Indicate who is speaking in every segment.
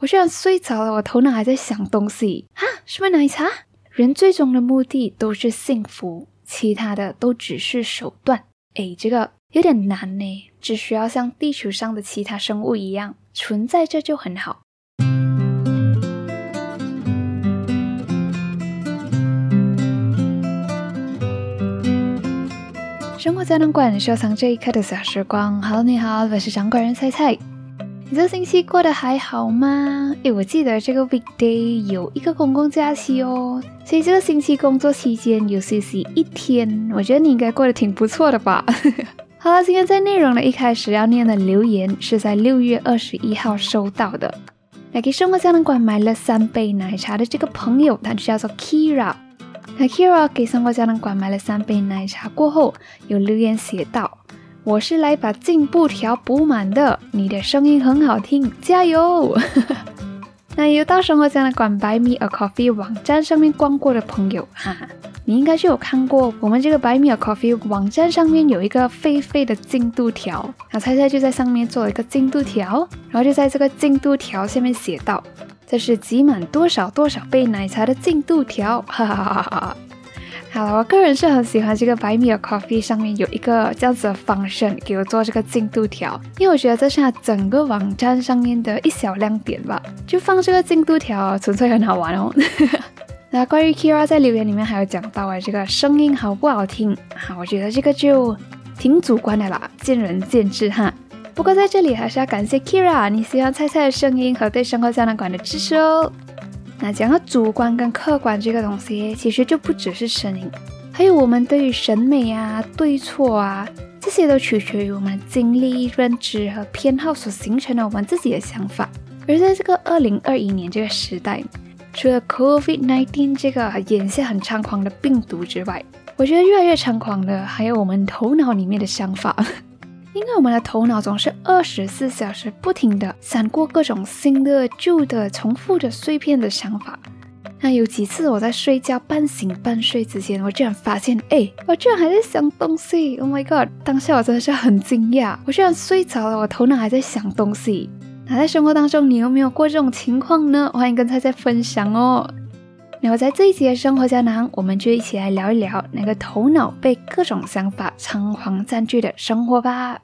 Speaker 1: 我居然睡着了，我头脑还在想东西哈，什么奶茶？人最终的目的都是幸福，其他的都只是手段。哎，这个有点难呢，只需要像地球上的其他生物一样存在着就很好。生活胶囊馆收藏这一刻的小时光。Hello，你好，我是掌管人菜菜。你这星期过得还好吗？诶，我记得这个 weekday 有一个公共假期哦，所以这个星期工作期间有休息一天。我觉得你应该过得挺不错的吧？好了，今天在内容的一开始要念的留言是在六月二十一号收到的。来给生活胶囊馆买了三杯奶茶的这个朋友，他就叫做 Kira。那 Kira 给生活胶囊馆买了三杯奶茶过后，有留言写道：“我是来把进步条补满的，你的声音很好听，加油！” 那有到生活胶囊馆 Buy Me a Coffee 网站上面逛过的朋友，哈哈，你应该就有看过我们这个 Buy Me a Coffee 网站上面有一个狒狒的进度条，那猜猜就在上面做了一个进度条，然后就在这个进度条下面写道。这是挤满多少多少杯奶茶的进度条，哈哈哈哈哈！好了，我个人是很喜欢这个白米的 coffee 上面有一个这样子的 function 给我做这个进度条，因为我觉得这是它整个网站上面的一小亮点吧。就放这个进度条，纯粹很好玩哦。那关于 Kira 在留言里面还有讲到啊，这个声音好不好听啊？我觉得这个就挺主观的啦，见仁见智哈。不过在这里还是要感谢 Kira，你喜欢菜菜的声音和对生活胶囊馆的支持哦。那讲到主观跟客观这个东西，其实就不只是声音，还有我们对于审美啊、对错啊，这些都取决于我们经历、认知和偏好所形成的我们自己的想法。而在这个二零二一年这个时代，除了 COVID-19 这个眼下很猖狂的病毒之外，我觉得越来越猖狂的还有我们头脑里面的想法。因为我们的头脑总是二十四小时不停的闪过各种新的、旧的、重复的碎片的想法。那有几次我在睡觉半醒半睡之间，我居然发现，哎，我居然还在想东西。Oh my god！当下我真的是很惊讶，我居然睡着了，我头脑还在想东西。那在生活当中，你有没有过这种情况呢？欢迎跟菜菜分享哦。那我在这一集的生活胶囊，我们就一起来聊一聊那个头脑被各种想法猖狂占据的生活吧。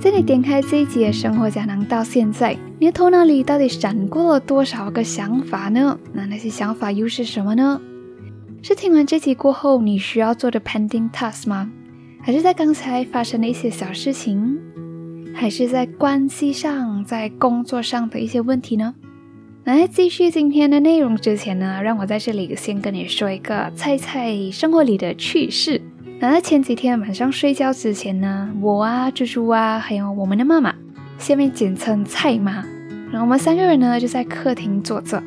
Speaker 1: 在你点开这一集的生活胶囊到现在，你的头脑里到底闪过了多少个想法呢？那那些想法又是什么呢？是听完这集过后你需要做的 pending task 吗？还是在刚才发生的一些小事情，还是在关系上、在工作上的一些问题呢？那在继续今天的内容之前呢，让我在这里先跟你说一个菜菜生活里的趣事。那在前几天晚上睡觉之前呢，我啊、猪猪啊，还有我们的妈妈，下面简称菜妈，然后我们三个人呢就在客厅坐着。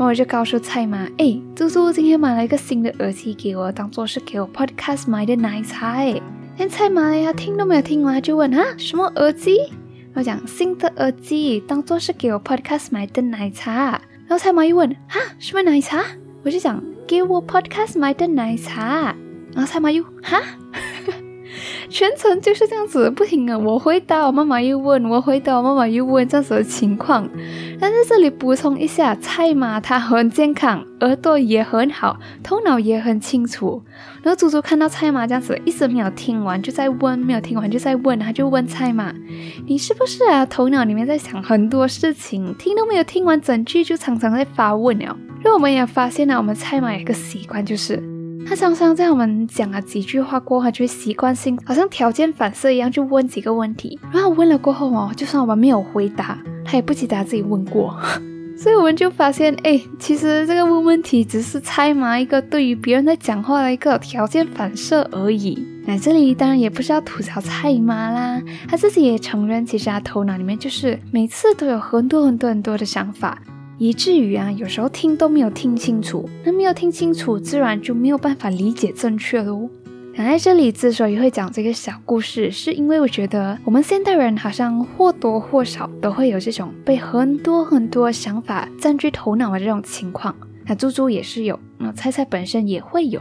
Speaker 1: 然后我就告诉菜妈：“哎，猪猪今天买了一个新的耳机给我，当做是给我 podcast 买的奶茶。”哎，连菜妈呀听都没有听完就问：“啊，什么耳机？”我讲新的耳机，当做是给我 podcast 买的奶茶。然后菜妈又问：“啊，什么奶茶？”我就讲：“给我 podcast 买的奶茶。”然后菜妈又：“哈。”全程就是这样子，不停的我回答，我妈妈又问，我回答，我妈妈又问这样子的情况。但是这里补充一下，菜妈她很健康，耳朵也很好，头脑也很清楚。然后猪猪看到菜妈这样子，一直没有听完就在问，没有听完就在问，他就问菜妈：“你是不是啊？头脑里面在想很多事情，听都没有听完整句就常常在发问了。”然后我们也发现了，我们菜妈有一个习惯就是。他常常在我们讲了几句话过后，就会习惯性好像条件反射一样，就问几个问题。然后问了过后哦，就算我们没有回答，他也不记得自己问过。所以我们就发现，哎，其实这个问问题只是猜嘛一个对于别人在讲话的一个条件反射而已。那这里当然也不是要吐槽蔡妈啦，他自己也承认，其实他头脑里面就是每次都有很多很多很多的想法。以至于啊，有时候听都没有听清楚，那没有听清楚，自然就没有办法理解正确喽。想在这里之所以会讲这个小故事，是因为我觉得我们现代人好像或多或少都会有这种被很多很多想法占据头脑的这种情况。那猪猪也是有，那菜菜本身也会有。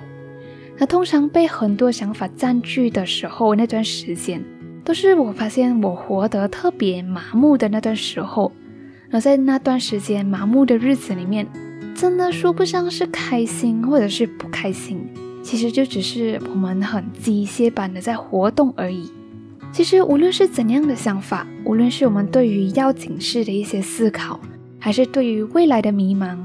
Speaker 1: 那通常被很多想法占据的时候，那段时间都是我发现我活得特别麻木的那段时候。而在那段时间麻木的日子里面，真的说不上是开心或者是不开心，其实就只是我们很机械般的在活动而已。其实无论是怎样的想法，无论是我们对于要紧事的一些思考，还是对于未来的迷茫，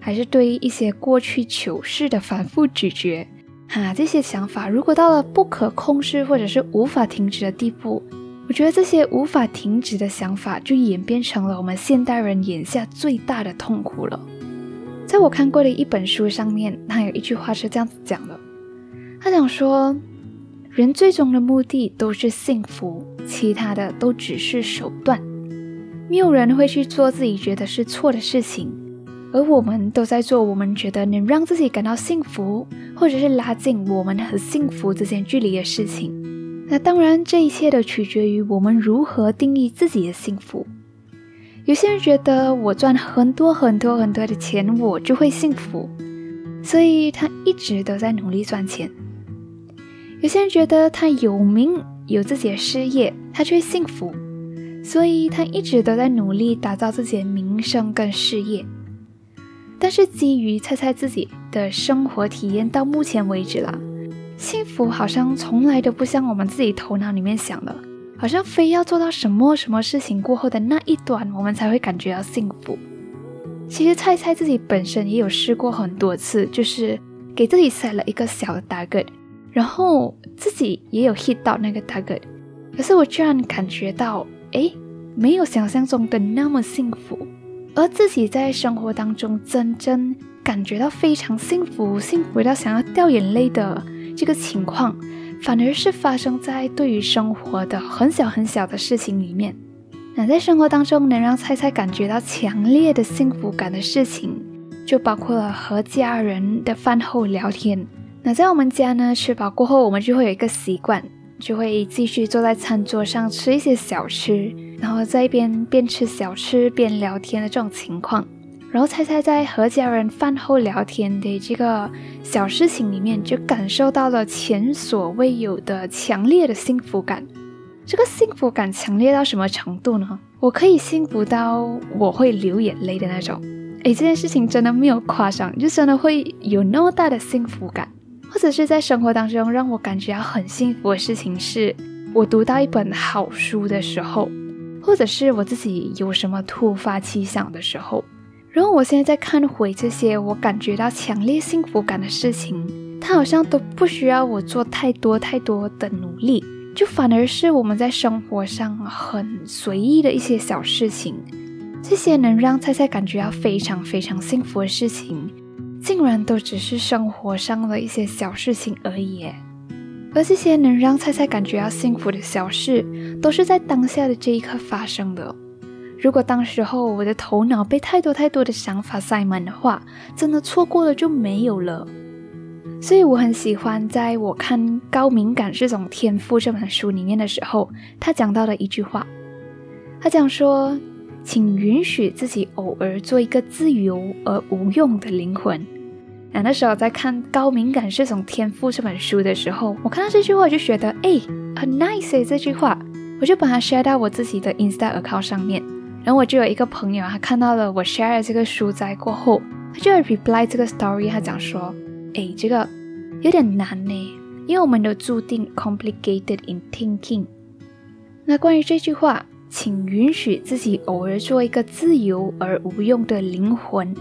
Speaker 1: 还是对于一些过去糗事的反复咀嚼。哈，这些想法如果到了不可控制或者是无法停止的地步，我觉得这些无法停止的想法就演变成了我们现代人眼下最大的痛苦了。在我看过的一本书上面，它有一句话是这样子讲的：他讲说，人最终的目的都是幸福，其他的都只是手段。没有人会去做自己觉得是错的事情。而我们都在做我们觉得能让自己感到幸福，或者是拉近我们和幸福之间距离的事情。那当然，这一切都取决于我们如何定义自己的幸福。有些人觉得我赚很多很多很多的钱，我就会幸福，所以他一直都在努力赚钱。有些人觉得他有名，有自己的事业，他就会幸福，所以他一直都在努力打造自己的名声跟事业。但是基于猜猜自己的生活体验到目前为止了，幸福好像从来都不像我们自己头脑里面想的，好像非要做到什么什么事情过后的那一段，我们才会感觉到幸福。其实菜菜自己本身也有试过很多次，就是给自己 set 了一个小的 target，然后自己也有 hit 到那个 target，可是我居然感觉到，哎，没有想象中的那么幸福。而自己在生活当中真正感觉到非常幸福、幸福到想要掉眼泪的这个情况，反而是发生在对于生活的很小很小的事情里面。那在生活当中能让菜菜感觉到强烈的幸福感的事情，就包括了和家人的饭后聊天。那在我们家呢，吃饱过后，我们就会有一个习惯。就会继续坐在餐桌上吃一些小吃，然后在一边边吃小吃边聊天的这种情况。然后猜猜在和家人饭后聊天的这个小事情里面，就感受到了前所未有的强烈的幸福感。这个幸福感强烈到什么程度呢？我可以幸福到我会流眼泪的那种。诶，这件事情真的没有夸张，就真的会有那么大的幸福感。或者是在生活当中让我感觉到很幸福的事情，是我读到一本好书的时候，或者是我自己有什么突发奇想的时候。然后我现在在看回这些我感觉到强烈幸福感的事情，它好像都不需要我做太多太多的努力，就反而是我们在生活上很随意的一些小事情，这些能让菜菜感觉到非常非常幸福的事情。竟然都只是生活上的一些小事情而已，而这些能让菜菜感觉到幸福的小事，都是在当下的这一刻发生的。如果当时候我的头脑被太多太多的想法塞满的话，真的错过了就没有了。所以我很喜欢在我看《高敏感这种天赋》这本书里面的时候，他讲到的一句话，他讲说。请允许自己偶尔做一个自由而无用的灵魂。那那时候在看《高敏感是种天赋》这本书的时候，我看到这句话我就觉得，哎，很 nice 这句话，我就把它 share 到我自己的 Insta account 上面。然后我就有一个朋友，他看到了我 share 这个书在过后，他就 reply 这个 story，他讲说，哎，这个有点难呢，因为我们都注定 complicated in thinking。那关于这句话。请允许自己偶尔做一个自由而无用的灵魂。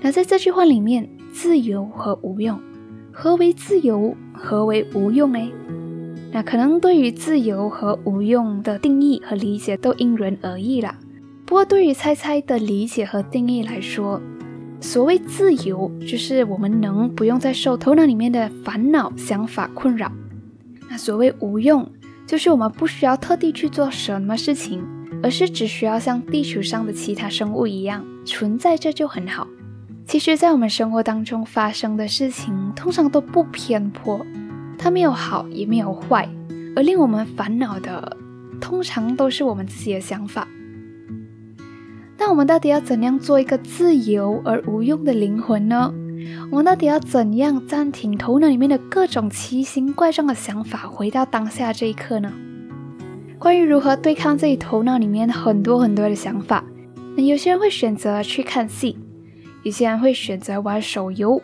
Speaker 1: 那在这句话里面，自由和无用，何为自由？何为无用？诶，那可能对于自由和无用的定义和理解都因人而异啦。不过对于猜猜的理解和定义来说，所谓自由，就是我们能不用再受头脑里面的烦恼想法困扰。那所谓无用。就是我们不需要特地去做什么事情，而是只需要像地球上的其他生物一样存在着就很好。其实，在我们生活当中发生的事情，通常都不偏颇，它没有好也没有坏，而令我们烦恼的，通常都是我们自己的想法。那我们到底要怎样做一个自由而无用的灵魂呢？我们到底要怎样暂停头脑里面的各种奇形怪状的想法，回到当下这一刻呢？关于如何对抗自己头脑里面很多很多的想法，那有些人会选择去看戏，有些人会选择玩手游，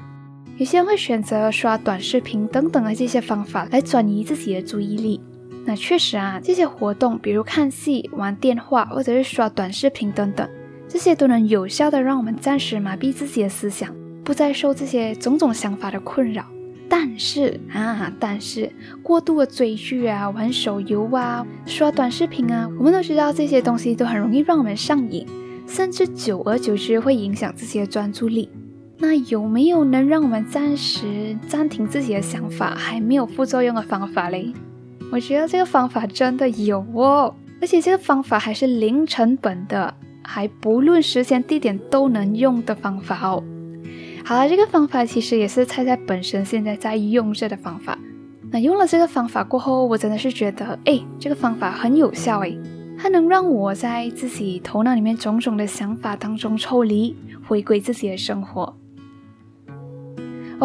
Speaker 1: 有些人会选择刷短视频等等的这些方法来转移自己的注意力。那确实啊，这些活动，比如看戏、玩电话或者是刷短视频等等，这些都能有效的让我们暂时麻痹自己的思想。不再受这些种种想法的困扰，但是啊，但是过度的追剧啊、玩手游啊、刷短视频啊，我们都知道这些东西都很容易让我们上瘾，甚至久而久之会影响自己的专注力。那有没有能让我们暂时暂停自己的想法，还没有副作用的方法嘞？我觉得这个方法真的有哦，而且这个方法还是零成本的，还不论时间地点都能用的方法哦。好了，这个方法其实也是菜菜本身现在在用着的方法。那用了这个方法过后，我真的是觉得，哎，这个方法很有效哎，它能让我在自己头脑里面种种的想法当中抽离，回归自己的生活。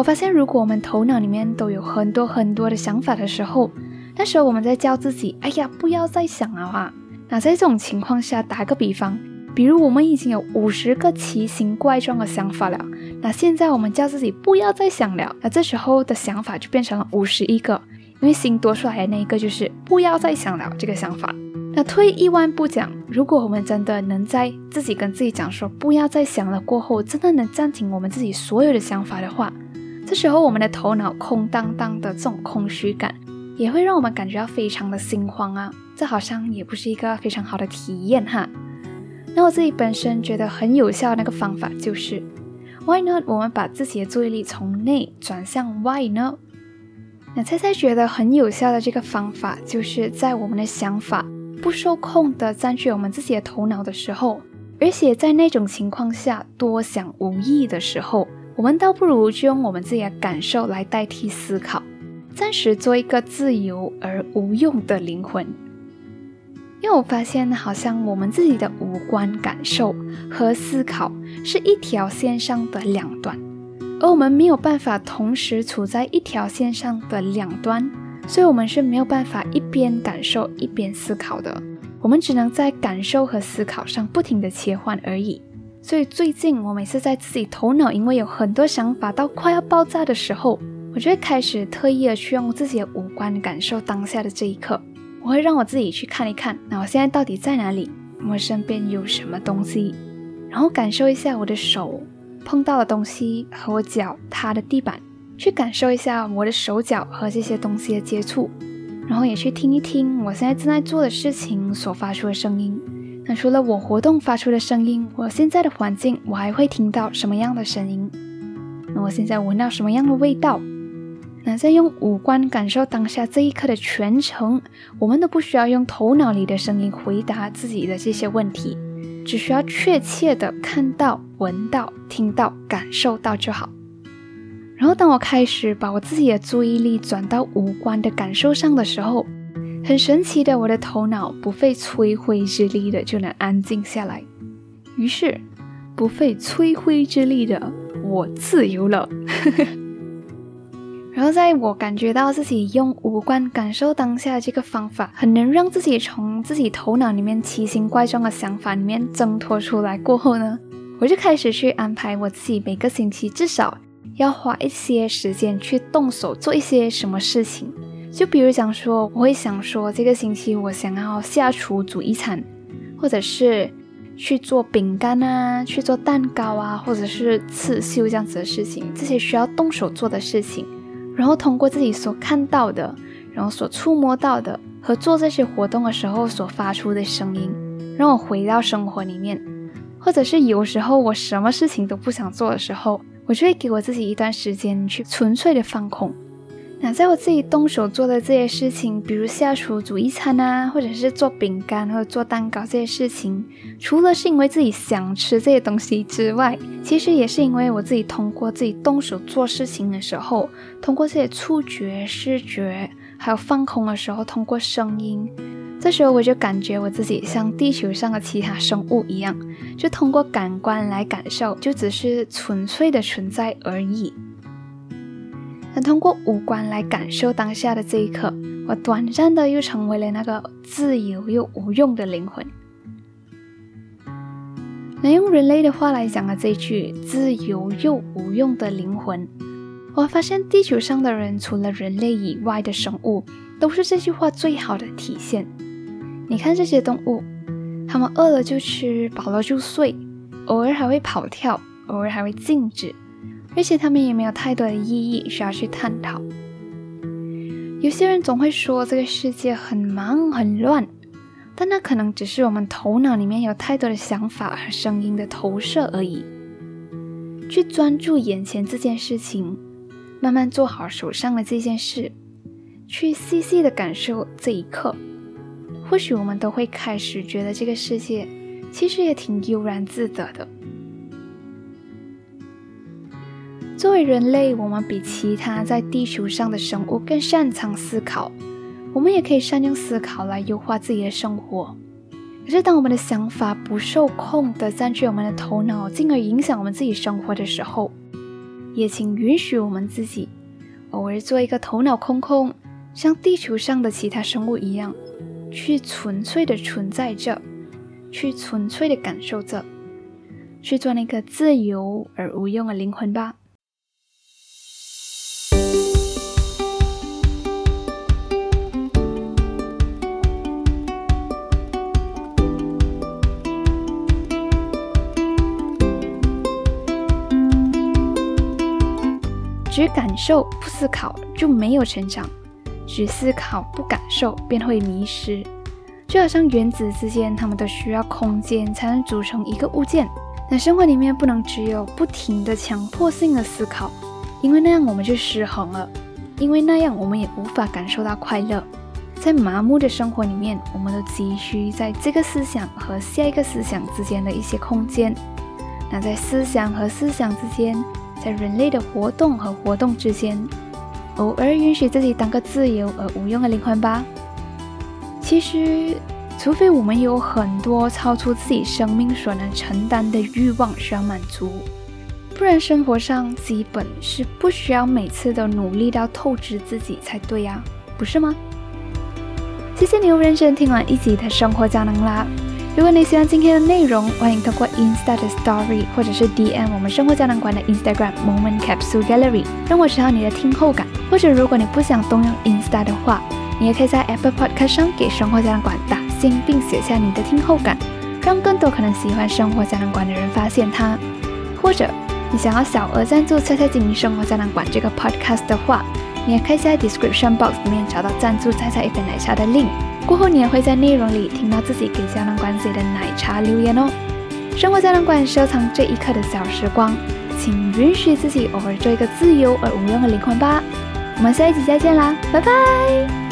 Speaker 1: 我发现，如果我们头脑里面都有很多很多的想法的时候，那时候我们在叫自己，哎呀，不要再想了啊。那在这种情况下，打个比方。比如我们已经有五十个奇形怪状的想法了，那现在我们叫自己不要再想了，那这时候的想法就变成了五十一个，因为新多出来的那一个就是不要再想了这个想法。那退一万步讲，如果我们真的能在自己跟自己讲说不要再想了过后，真的能暂停我们自己所有的想法的话，这时候我们的头脑空荡荡的这种空虚感，也会让我们感觉到非常的心慌啊，这好像也不是一个非常好的体验哈。那我自己本身觉得很有效那个方法就是，Why not？我们把自己的注意力从内转向外呢？那猜猜觉得很有效的这个方法，就是在我们的想法不受控的占据我们自己的头脑的时候，而且在那种情况下多想无益的时候，我们倒不如就用我们自己的感受来代替思考，暂时做一个自由而无用的灵魂。因为我发现，好像我们自己的五官感受和思考是一条线上的两端，而我们没有办法同时处在一条线上的两端，所以我们是没有办法一边感受一边思考的。我们只能在感受和思考上不停的切换而已。所以最近我每次在自己头脑因为有很多想法到快要爆炸的时候，我就会开始特意的去用自己的五官感受当下的这一刻。我会让我自己去看一看，那我现在到底在哪里？我身边有什么东西？然后感受一下我的手碰到的东西和我脚踏的地板，去感受一下我的手脚和这些东西的接触，然后也去听一听我现在正在做的事情所发出的声音。那除了我活动发出的声音，我现在的环境我还会听到什么样的声音？那我现在闻到什么样的味道？那在用五官感受当下这一刻的全程，我们都不需要用头脑里的声音回答自己的这些问题，只需要确切的看到、闻到、听到、感受到就好。然后，当我开始把我自己的注意力转到五官的感受上的时候，很神奇的，我的头脑不费吹灰之力的就能安静下来。于是，不费吹灰之力的我自由了。然后，在我感觉到自己用五官感受当下这个方法，很能让自己从自己头脑里面奇形怪状的想法里面挣脱出来过后呢，我就开始去安排我自己每个星期至少要花一些时间去动手做一些什么事情。就比如讲说，我会想说，这个星期我想要下厨煮一餐，或者是去做饼干啊，去做蛋糕啊，或者是刺绣这样子的事情，这些需要动手做的事情。然后通过自己所看到的，然后所触摸到的，和做这些活动的时候所发出的声音，让我回到生活里面。或者是有时候我什么事情都不想做的时候，我就会给我自己一段时间去纯粹的放空。那在我自己动手做的这些事情，比如下厨煮一餐啊，或者是做饼干或者做蛋糕这些事情，除了是因为自己想吃这些东西之外，其实也是因为我自己通过自己动手做事情的时候，通过这些触觉、视觉，还有放空的时候，通过声音，这时候我就感觉我自己像地球上的其他生物一样，就通过感官来感受，就只是纯粹的存在而已。那通过五官来感受当下的这一刻，我短暂的又成为了那个自由又无用的灵魂。能用人类的话来讲的这句“自由又无用的灵魂”，我发现地球上的人除了人类以外的生物，都是这句话最好的体现。你看这些动物，它们饿了就吃，饱了就睡，偶尔还会跑跳，偶尔还会静止，而且他们也没有太多的意义需要去探讨。有些人总会说这个世界很忙很乱，但那可能只是我们头脑里面有太多的想法和声音的投射而已。去专注眼前这件事情，慢慢做好手上的这件事，去细细的感受这一刻。或许我们都会开始觉得这个世界其实也挺悠然自得的。作为人类，我们比其他在地球上的生物更擅长思考，我们也可以善用思考来优化自己的生活。可是，当我们的想法不受控的占据我们的头脑，进而影响我们自己生活的时候，也请允许我们自己偶尔做一个头脑空空，像地球上的其他生物一样。去纯粹的存在着，去纯粹的感受着，去做那个自由而无用的灵魂吧。只感受不思考，就没有成长。只思考不感受，便会迷失。就好像原子之间，它们都需要空间才能组成一个物件。那生活里面不能只有不停的强迫性的思考，因为那样我们就失衡了。因为那样我们也无法感受到快乐。在麻木的生活里面，我们都急需在这个思想和下一个思想之间的一些空间。那在思想和思想之间，在人类的活动和活动之间。偶尔允许自己当个自由而无用的灵魂吧。其实，除非我们有很多超出自己生命所能承担的欲望需要满足，不然生活上基本是不需要每次都努力到透支自己才对呀，不是吗？谢谢你又认真听完一集的生活胶囊啦。如果你喜欢今天的内容，欢迎通过 Insta 的 Story 或者是 DM 我们生活胶囊馆的 Instagram Moment Capsule Gallery，让我知道你的听后感。或者如果你不想动用 Insta 的话，你也可以在 Apple Podcast 上给生活胶囊馆打星，并写下你的听后感，让更多可能喜欢生活胶囊馆的人发现它。或者你想要小额赞助“菜菜经营生活胶囊馆”这个 Podcast 的话，你也可以在 Description Box 里面找到赞助“菜菜一杯奶茶”的 link。过后你也会在内容里听到自己给胶囊馆写的奶茶留言哦。生活胶囊馆收藏这一刻的小时光，请允许自己偶尔做一个自由而无用的灵魂吧。我们下一集再见啦，拜拜。